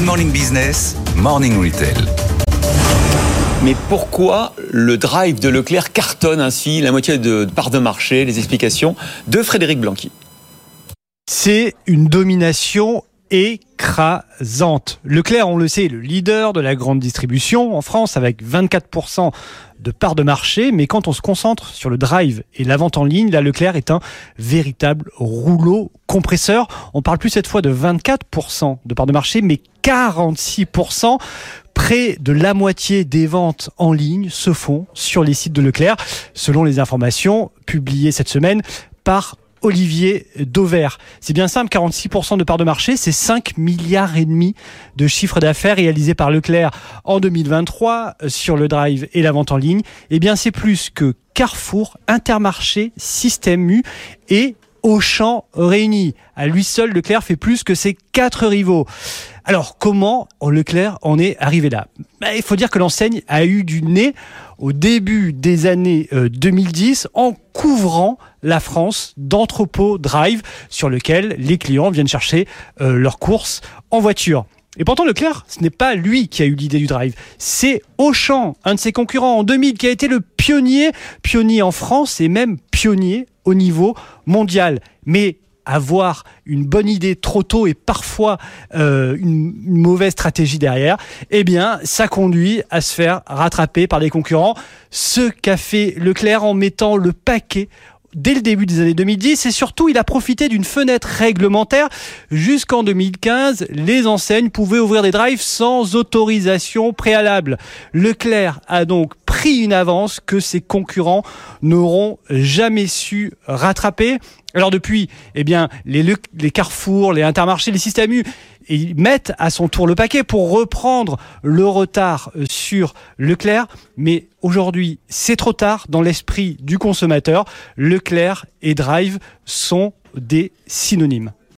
Good Morning Business, Morning Retail. Mais pourquoi le drive de Leclerc cartonne ainsi la moitié de part de marché? Les explications de Frédéric Blanqui. C'est une domination écrasante. Leclerc, on le sait, est le leader de la grande distribution en France avec 24% de part de marché. Mais quand on se concentre sur le drive et la vente en ligne, là, Leclerc est un véritable rouleau compresseur. On parle plus cette fois de 24% de part de marché, mais 46%. Près de la moitié des ventes en ligne se font sur les sites de Leclerc, selon les informations publiées cette semaine par Olivier Dauvert. C'est bien simple, 46% de part de marché, c'est 5 milliards et demi de chiffre d'affaires réalisé par Leclerc en 2023 euh, sur le drive et la vente en ligne. Eh bien, c'est plus que Carrefour, Intermarché, Système U et Auchan réunis. À lui seul, Leclerc fait plus que ses quatre rivaux. Alors, comment Leclerc en est arrivé là? Ben, Il faut dire que l'enseigne a eu du nez au début des années 2010 euh, en couvrant la France d'entrepôts drive sur lequel les clients viennent chercher euh, leurs courses en voiture. Et pourtant, Leclerc, ce n'est pas lui qui a eu l'idée du drive. C'est Auchan, un de ses concurrents en 2000, qui a été le pionnier, pionnier en France et même pionnier au niveau mondial. Mais avoir une bonne idée trop tôt et parfois euh, une, mauvaise stratégie derrière, eh bien, ça conduit à se faire rattraper par les concurrents. Ce qu'a fait Leclerc en mettant le paquet dès le début des années 2010 et surtout il a profité d'une fenêtre réglementaire. Jusqu'en 2015, les enseignes pouvaient ouvrir des drives sans autorisation préalable. Leclerc a donc pris une avance que ses concurrents n'auront jamais su rattraper. Alors depuis, eh bien, les, les Carrefour, les Intermarchés, les systèmes U, ils mettent à son tour le paquet pour reprendre le retard euh, sur Leclerc. Mais aujourd'hui, c'est trop tard dans l'esprit du consommateur. Leclerc et Drive sont des synonymes.